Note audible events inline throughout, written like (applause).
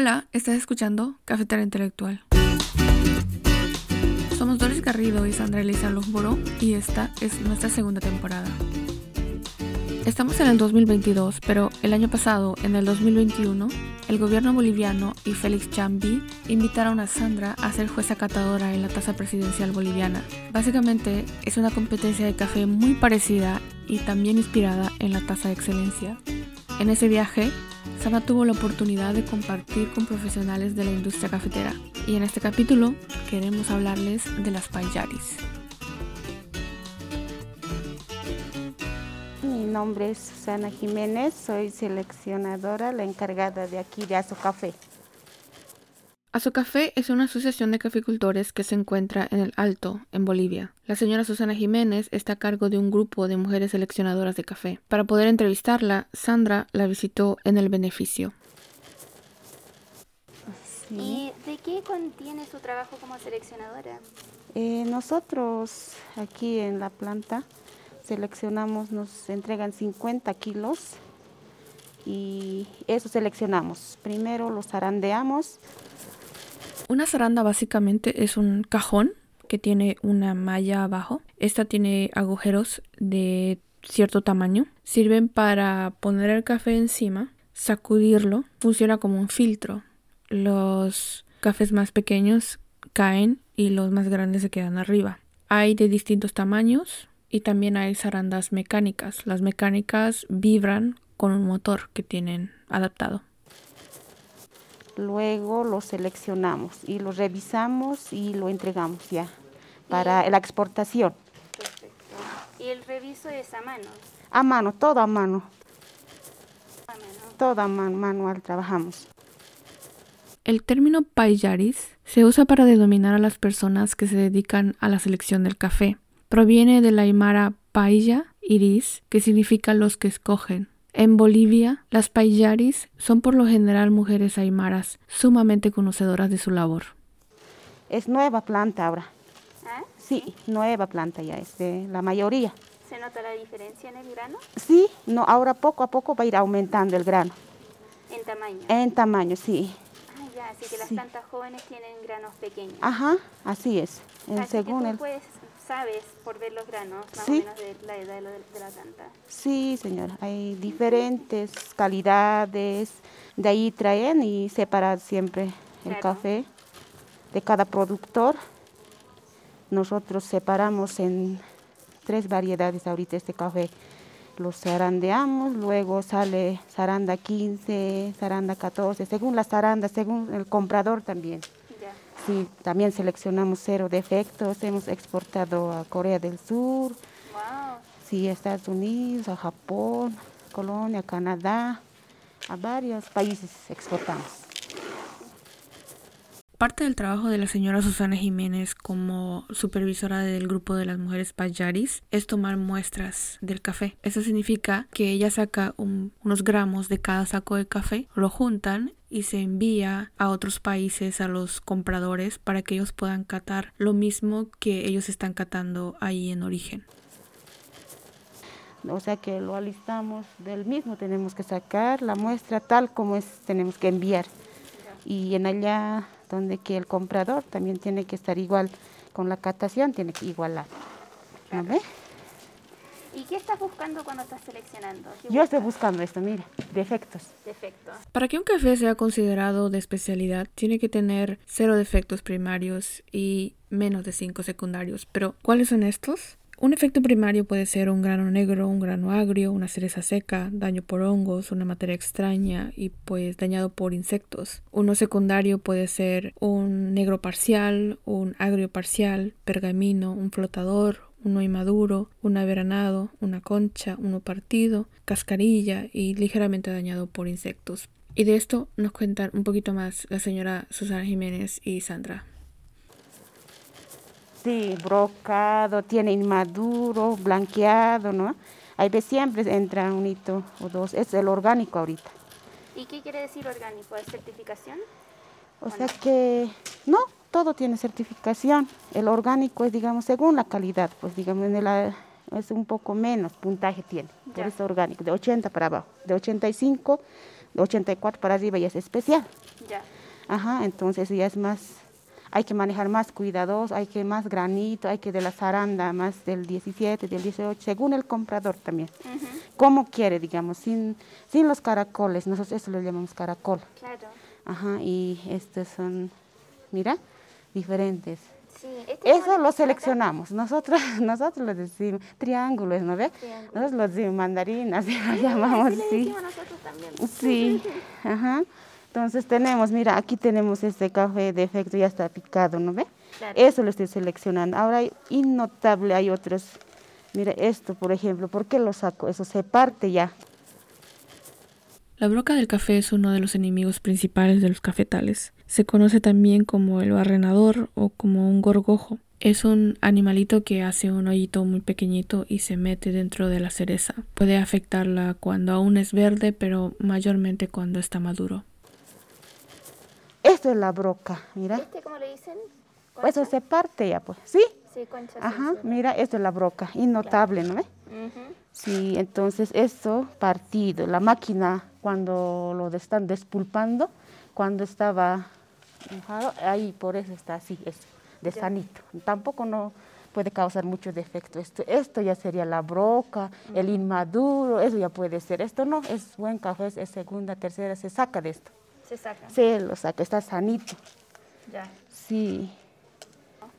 Hola, estás escuchando Cafetera Intelectual. Somos Doris Garrido y Sandra Elisa Lujboro y esta es nuestra segunda temporada. Estamos en el 2022, pero el año pasado, en el 2021, el gobierno boliviano y Félix Chambi invitaron a Sandra a ser jueza catadora en la tasa presidencial boliviana. Básicamente es una competencia de café muy parecida y también inspirada en la tasa de excelencia. En ese viaje, Sandra tuvo la oportunidad de compartir con profesionales de la industria cafetera y en este capítulo queremos hablarles de las payaris. Mi nombre es Susana Jiménez, soy seleccionadora, la encargada de aquí de Azocafé. Azocafé es una asociación de caficultores que se encuentra en el Alto, en Bolivia. La señora Susana Jiménez está a cargo de un grupo de mujeres seleccionadoras de café. Para poder entrevistarla, Sandra la visitó en el beneficio. ¿Y de qué contiene su trabajo como seleccionadora? Eh, nosotros aquí en la planta seleccionamos, nos entregan 50 kilos y eso seleccionamos. Primero los zarandeamos. Una zaranda básicamente es un cajón que tiene una malla abajo. Esta tiene agujeros de cierto tamaño. Sirven para poner el café encima, sacudirlo. Funciona como un filtro. Los cafés más pequeños caen y los más grandes se quedan arriba. Hay de distintos tamaños, y también hay zarandas mecánicas. Las mecánicas vibran con un motor que tienen adaptado. Luego lo seleccionamos y lo revisamos y lo entregamos ya para la exportación. Perfecto. ¿Y el reviso es a mano? A mano, todo a mano. A mano. Todo a mano, manual trabajamos. El término payaris se usa para denominar a las personas que se dedican a la selección del café. Proviene de la aymara pailla iris, que significa los que escogen. En Bolivia, las payaris son por lo general mujeres aymaras, sumamente conocedoras de su labor. Es nueva planta ahora. ¿Ah? Sí, nueva planta ya es de la mayoría. ¿Se nota la diferencia en el grano? Sí, no, ahora poco a poco va a ir aumentando el grano. En tamaño. En tamaño, sí. Ah, ya, así que las Sí. plantas jóvenes tienen granos pequeños. Ajá, así es. En así según que tú el... puedes, sabes por ver los granos más Sí. o menos de la edad de, lo- de la planta. Sí, señora, hay diferentes calidades. De ahí traen y separar siempre el café de cada productor. Nosotros separamos en tres variedades ahorita este café. Los zarandeamos, luego sale zaranda 15, zaranda 14, según la zaranda, según el comprador también. Sí, también seleccionamos cero defectos, hemos exportado a Corea del Sur, Wow. sí, a Estados Unidos, a Japón, Colombia, Canadá, a varios países exportamos. Parte del trabajo de la señora Susana Jiménez como supervisora del grupo de las mujeres payaris es tomar muestras del café. Eso significa que ella saca un- unos gramos de cada saco de café, lo juntan y se envía a otros países a los compradores para que ellos puedan catar lo mismo que ellos están catando ahí en origen. O sea que lo alistamos del mismo, tenemos que sacar la muestra tal como es, tenemos que enviar. Y en allá donde que el comprador también tiene que estar igual con la catación, tiene que igualar. ¿No ve? ¿Y qué estás buscando cuando estás seleccionando? ¿Qué Yo estoy buscando esto, mira, defectos. Defectos. Para que un café sea considerado de especialidad, tiene que tener cero defectos primarios y menos de cinco secundarios. Pero, ¿cuáles son estos? Un efecto primario puede ser un grano negro, un grano agrio, una cereza seca, daño por hongos, una materia extraña y pues dañado por insectos. Uno secundario puede ser un negro parcial, un agrio parcial, pergamino, un flotador, uno inmaduro, un averanado, una concha, uno partido, cascarilla y ligeramente dañado por insectos. Y de esto nos cuentan un poquito más la señora Susana Jiménez y Sandra. Sí, brocado, tiene inmaduro, blanqueado, ¿no? Veces siempre entra un hito o dos. Es el orgánico ahorita. ¿Y qué quiere decir orgánico? ¿Es certificación? O sea que no, todo tiene certificación. El orgánico es, digamos, según la calidad, pues digamos, en el, ah, es un poco menos puntaje tiene. Por Ya. eso orgánico, de 80 para abajo. De 85 84 para arriba ya es especial. Ya. Ajá, entonces ya es más, hay que manejar más cuidados, hay que más granito, hay que de la zaranda más del 17, del 18, según el comprador también. Ujú, Como quiere, digamos, sin, sin los caracoles, nosotros eso lo llamamos caracol. Claro. Ajá, y estos son, mira, diferentes. Sí. ¿este Eso lo seleccionamos, nosotros, (laughs) nosotros lo decimos triángulos, ¿no ve? Triángulos. Nosotros lo decimos mandarinas, (laughs) lo llamamos, así le sí. decimos nosotros también. Sí, (laughs) ajá. Entonces tenemos, mira, aquí tenemos este café de efecto, ya está picado, ¿no ve? Claro. Eso lo estoy seleccionando. Ahora hay innotable, hay otros. Mira, esto, por ejemplo, ¿por qué lo saco? Eso se parte ya. La broca del café es uno de los enemigos principales de los cafetales. Se conoce también como el barrenador o como un gorgojo. Es un animalito que hace un hoyito muy pequeñito y se mete dentro de la cereza. Puede afectarla cuando aún es verde, pero mayormente cuando está maduro. Esto es la broca, mira. ¿Este cómo le dicen? Eso ¿Concha? se parte ya, pues. ¿Sí? Sí, concha. Ajá, mira, esto es la broca, innotable, ¿no ve? Ujú, Sí, entonces esto partido, la máquina cuando lo están despulpando, cuando estaba mojado, ahí por eso está así, es de Ya. sanito. Tampoco no puede causar mucho defecto. Esto, esto ya sería la broca, el inmaduro, eso ya puede ser. Esto no, es buen café, es segunda, tercera, se saca de esto. Se saca. Se lo saca, está sanito. Ya. Sí.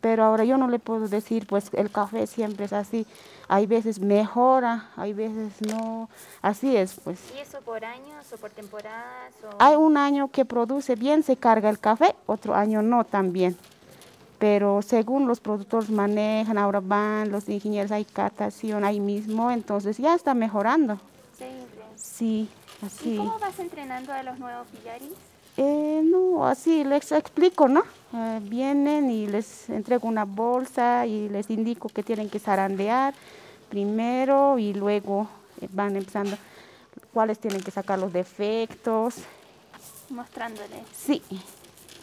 Pero ahora yo no le puedo decir, pues el café siempre es así. Hay veces mejora, hay veces no. Así es, pues. ¿Y eso por años o por temporadas? O... Hay un año que produce bien, se carga el café, otro año no también. Pero según los productores manejan, ahora van los ingenieros, hay catación ahí mismo, entonces ya está mejorando. Siempre. Sí, ¿Y cómo vas entrenando a los nuevos pillaris? Eh, no, así les explico, ¿no? Eh, vienen y les entrego una bolsa y les indico que tienen que zarandear primero y luego eh, van empezando cuáles tienen que sacar los defectos. Mostrándole. Sí,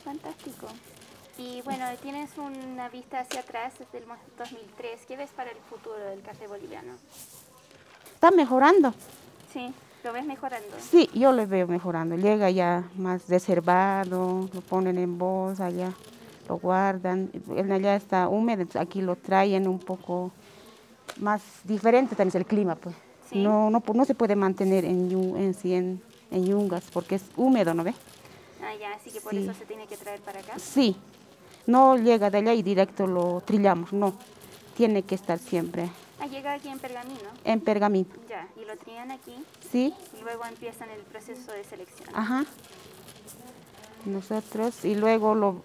Fantástico. Y bueno, tienes una vista hacia atrás desde el mo- 2003. ¿Qué ves para el futuro del café boliviano? está mejorando. Sí, lo ves mejorando. Sí, yo le veo mejorando. Llega ya más reservado, lo ponen en bolsa, ya lo guardan. Allá está húmedo, aquí lo traen un poco más diferente también es el clima, pues. Sí. No, no, se puede mantener en, en, en, en yungas porque es húmedo, ¿no ve? Ah, ya, así que por Sí. eso se tiene que traer para acá. Sí, no llega de allá y directo lo trillamos, no. Tiene que estar siempre Ah, llega aquí en pergamino. en pergamino. Ya, y lo trían aquí Sí, y luego empiezan el proceso de selección. Ajá. Nosotros y luego lo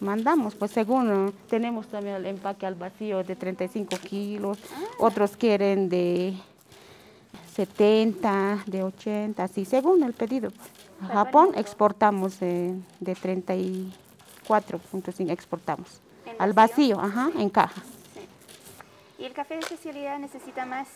mandamos, pues según tenemos también el empaque al vacío de 35 kilos, otros quieren de 70, de 80, así según el pedido. A Japón exportamos eh, de 34.5 exportamos. ¿En Al vacío, ajá, en caja. Sí. ¿Y el café de especialidad necesita más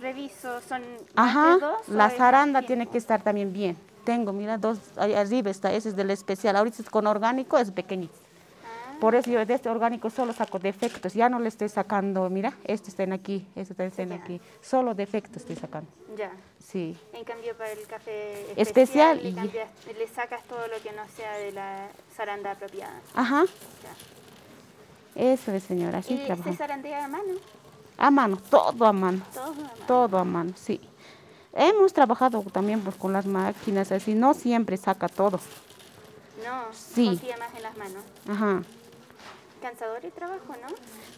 reviso? ¿Son Ajá, de dos? la zaranda tiene que estar también bien. Tengo, mira, dos, ahí arriba está, ese es del especial. Ahorita es con orgánico, es pequeñito. Ah, Por eso yo de este orgánico solo saco defectos, ya no le estoy sacando, mira, estos están aquí, estos están Ya. aquí, solo defectos estoy sacando. ya. Sí, En cambio, para el café Especial especial, le, cambias- le sacas todo lo que no sea de la zaranda apropiada. ajá, Ya. Eso es señora, así ¿Y se trabajamos. zarandea a mano? A mano, todo a mano, Todo a mano. todo a mano, sí. Hemos trabajado también pues, con las máquinas, así, no siempre saca todo. No, Sí. confía más en las manos. Ajá. Cansador el trabajo, ¿no?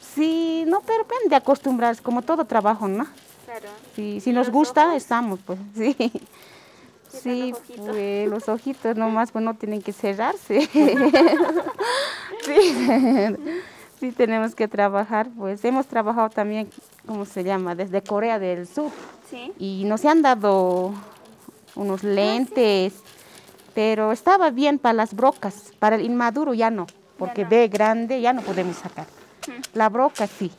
Sí, no, pero depende de acostumbrarse, como todo trabajo, ¿no? Claro. Sí, si ¿Y nos gusta, ojos? estamos, pues, (laughs) sí. Sí, los ojitos? pues los ojitos (laughs) nomás pues no tienen que cerrarse. (laughs) sí. Sí, tenemos que trabajar, pues hemos trabajado también, ¿cómo se llama? Desde Corea del Sur Sí. y nos han dado unos lentes, pero estaba bien para las brocas, para el inmaduro ya no, porque no. ve grande ya no podemos sacar. La broca sí,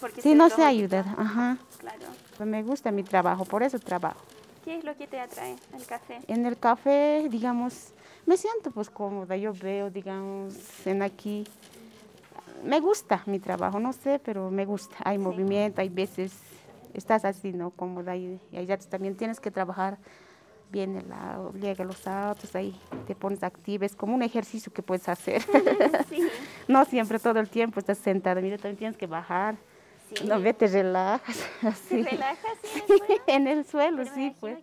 Porque sí no se ayuda, ajá. Claro. Pues me gusta mi trabajo, por eso trabajo. ¿Qué es lo que te atrae al café? En el café, digamos, me siento pues cómoda, yo veo, digamos, en aquí, me gusta mi trabajo, no sé, pero me gusta, hay movimiento, hay veces estás así, ¿no? Cómoda y, y veces también tienes que trabajar viene la, llega los autos, ahí te pones activa, es como un ejercicio que puedes hacer. (laughs) (laughs) no siempre todo el tiempo estás sentada, mira, también tienes que bajar. No, ve, te relajas. (laughs) Así. ¿Te relajas en el suelo? en el suelo, sí, pues.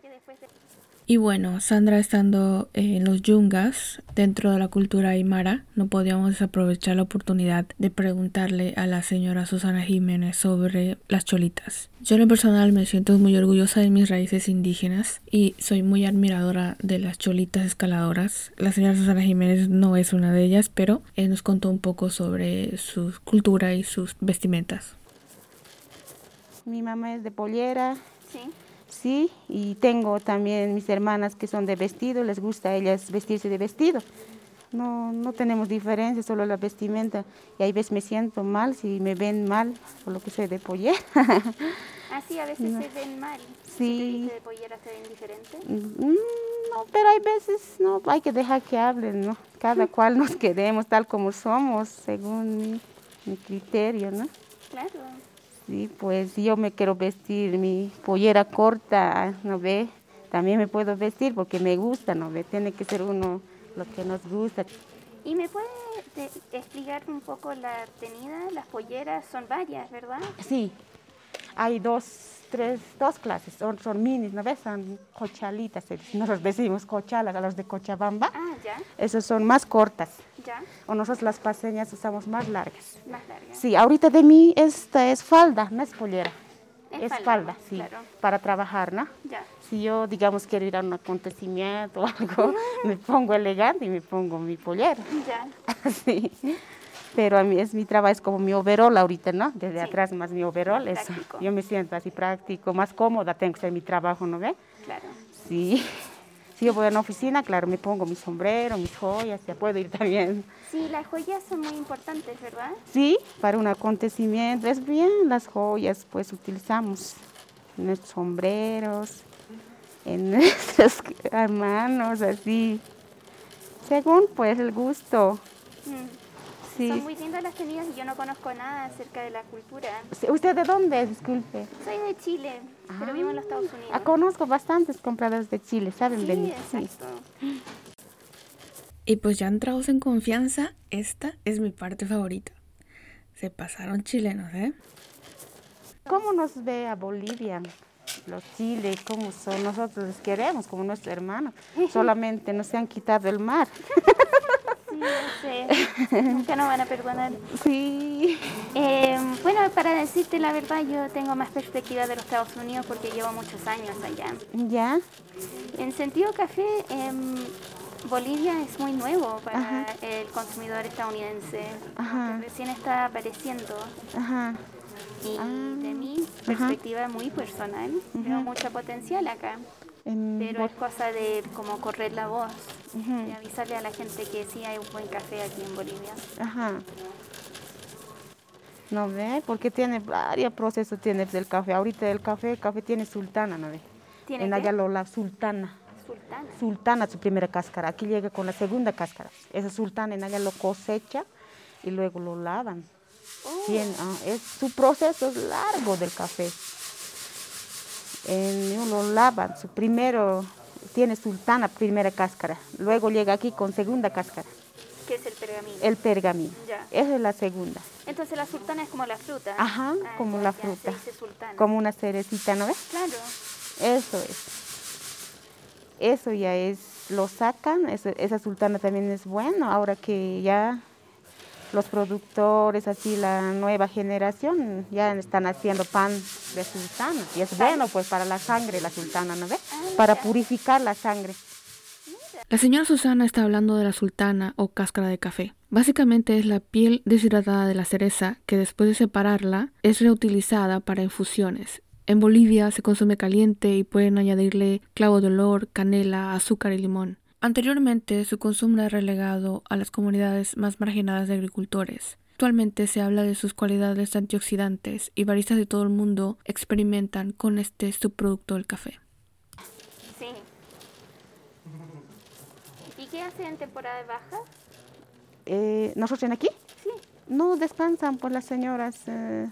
Y bueno, Sandra estando en los yungas, dentro de la cultura aymara, no podíamos desaprovechar la oportunidad de preguntarle a la señora Susana Jiménez sobre las cholitas. Yo en lo personal me siento muy orgullosa de mis raíces indígenas y soy muy admiradora de las cholitas escaladoras. La señora Susana Jiménez no es una de ellas, pero él nos contó un poco sobre su cultura y sus vestimentas. Mi mamá es de pollera. Sí sí, y tengo también mis hermanas que son de vestido, les gusta a ellas vestirse de vestido. No, no tenemos diferencia, solo la vestimenta. Y ahí veces me siento mal si me ven mal por lo que soy de pollera. (laughs) Ah, sí, a veces se ven mal. Sí. Si de pollera se ven diferente? Mm, no, pero hay veces, no, hay que dejar que hablen, ¿no? Cada (laughs) cual nos queremos tal como somos, según mi, mi criterio, ¿no? Claro. Sí, pues yo me quiero vestir mi pollera corta, ¿no ve? También me puedo vestir porque me gusta, ¿no ve? Tiene que ser uno lo que nos gusta. ¿Y me puede explicar un poco la tenida? Las polleras son varias, ¿verdad? Sí, hay dos tres, dos clases, son, son minis, ¿no ves? Son cochalitas, nosotros decimos cochalas, a los de Cochabamba. Ah, ya. Esas son más cortas. Ya. O nosotros las paseñas usamos más largas. Más largas. Sí, ahorita de mí esta es falda, no es pollera. Es, es falda, falda, sí, claro. para trabajar, ¿no? Ya. Si yo, digamos, quiero ir a un acontecimiento o algo, (laughs) me pongo elegante y me pongo mi pollera. Ya. (laughs) sí pero a mí es mi trabajo, es como mi overol ahorita, ¿no? Desde atrás más mi overol, eso. Yo me siento así práctico, más cómoda tengo que ser mi trabajo, ¿no ve? Claro. Sí. (laughs) Si yo voy a una oficina, claro, me pongo mi sombrero, mis joyas, ya puedo ir también. Sí, las joyas son muy importantes, ¿verdad? Sí, para un acontecimiento, es bien, las joyas pues utilizamos en nuestros sombreros, en (laughs) nuestras manos, así, según pues el gusto. Mm. Son muy lindas las tenidas y yo no conozco nada acerca de la cultura. ¿Usted de dónde es? Disculpe. Soy de Chile, pero vivo en los Estados Unidos. Ah, conozco bastantes compradores de Chile, ¿saben? Sí, exacto. Y pues ya entrados en confianza, esta es mi parte favorita. Se pasaron chilenos, ¿eh? ¿Cómo nos ve a Bolivia? Los chiles, ¿cómo son? Nosotros les queremos como nuestro hermano. (laughs) Solamente nos han quitado el mar. (laughs) no sé, (laughs) nunca nos van a perdonar. Sí. Eh, bueno, para decirte la verdad, yo tengo más perspectiva de los Estados Unidos porque llevo muchos años allá. ¿Ya? En sentido café, eh, Bolivia es muy nuevo para el consumidor estadounidense. Recién está apareciendo. Ajá. Y ah. de mi perspectiva muy personal, veo mucho potencial acá. Pero es cosa de como correr la voz, de avisarle a la gente que sí hay un buen café aquí en Bolivia. Ajá. ¿No ve? Porque tiene varios procesos tiene del café. Ahorita el café, el café tiene sultana, ¿no ve? ¿Tiene en allá lo, la sultana. Sultana. Sultana, su primera cáscara. Aquí llega con la segunda cáscara. Esa sultana en allá lo cosecha y luego lo lavan. Oh. Ah, es, su proceso es largo del café en, lo lavan, su primero tiene sultana, primera cáscara, luego llega aquí con segunda cáscara. ¿Qué es el pergamino? El pergamino. Esa es la segunda. Entonces la sultana es como la fruta. Ajá, ah, como la fruta. Como una cerecita, ¿no ves? Claro. Eso es. Eso ya es, lo sacan, esa sultana también es bueno, ahora que ya los productores, así la nueva generación, ya están haciendo pan de sultana. Y es bueno pues para la sangre la sultana, ¿no ve? Ah, para purificar la sangre. La señora Susana está hablando de la sultana o cáscara de café. Básicamente es la piel deshidratada de la cereza que después de separarla es reutilizada para infusiones. En Bolivia se consume caliente y pueden añadirle clavo de olor, canela, azúcar y limón. Anteriormente, su consumo era relegado a las comunidades más marginadas de agricultores. Actualmente se habla de sus cualidades antioxidantes y baristas de todo el mundo experimentan con este subproducto del café. Sí. ¿Y qué hacen en temporada de baja? Eh, ¿Nosotros en aquí? Sí. No descansan pues las señoras. Eh,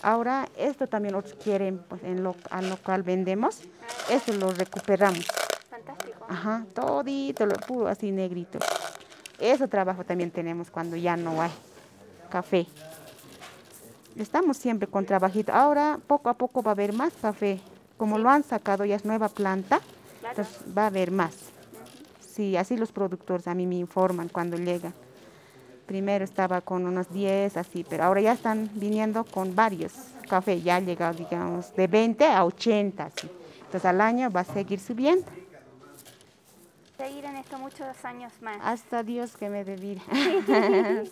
ahora esto también otros quieren, pues en lo, al local vendemos, ah. esto lo recuperamos Ajá, todito, lo puro así negrito. Eso trabajo también tenemos cuando ya no hay café. Estamos siempre con trabajito. Ahora poco a poco va a haber más café. Como lo han sacado ya es nueva planta, entonces va a haber más. Sí, así los productores a mí me informan cuando llegan. Primero estaba con unos 10 así, pero ahora ya están viniendo con varios café. Ya ha llegado, digamos, de 20 a 80 así. Entonces al año va a seguir subiendo. Seguir en esto muchos años más. Hasta Dios que me dé (laughs)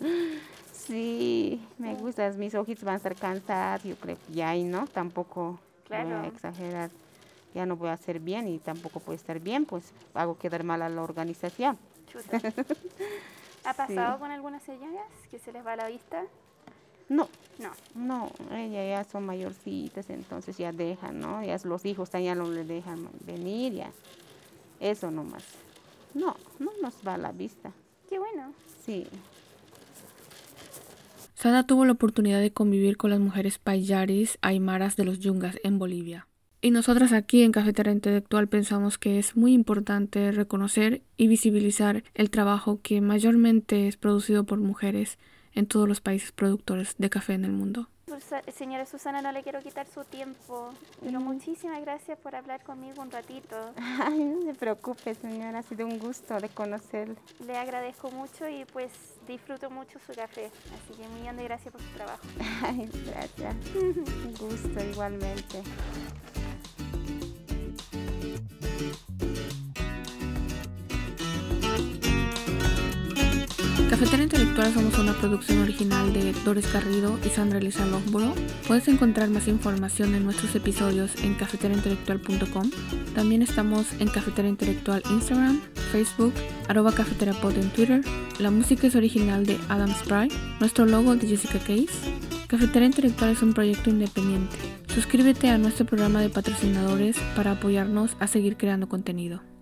sí, me gusta. Mis ojitos van a estar cansados, yo creo que ya no, tampoco voy a exagerar. Ya no voy a hacer bien y tampoco puede estar bien, pues hago quedar mal a la organización. (laughs) ¿Ha pasado con algunas señoras que se les va la vista? No, no, no, ellas ya son mayorcitas, entonces ya dejan, ¿no? Ya los hijos ya no le dejan venir, ya. Eso nomás. No, no nos va a la vista. Qué bueno. Sí. Sada tuvo la oportunidad de convivir con las mujeres payaris aymaras de los yungas en Bolivia. Y nosotras aquí en Cafetera Intelectual pensamos que es muy importante reconocer y visibilizar el trabajo que mayormente es producido por mujeres en todos los países productores de café en el mundo. Señora Susana, no le quiero quitar su tiempo, pero muchísimas gracias por hablar conmigo un ratito. (laughs) Ay, no se preocupe, señora, ha sido un gusto de conocerle. Le agradezco mucho y pues disfruto mucho su café, así que un millón de gracias por su trabajo. (laughs) Ay, gracias. (laughs) un gusto igualmente. Cafetera Intelectual somos una producción original de Doris Garrido y Sandra Elisa Lomboro. Puedes encontrar más información en nuestros episodios en cafeteraintelectual.com. También estamos en Cafetera Intelectual Instagram, Facebook, arroba cafeterapod en Twitter. La música es original de Adam Spry, nuestro logo de Jessica Case. Cafetera Intelectual es un proyecto independiente. Suscríbete a nuestro programa de patrocinadores para apoyarnos a seguir creando contenido.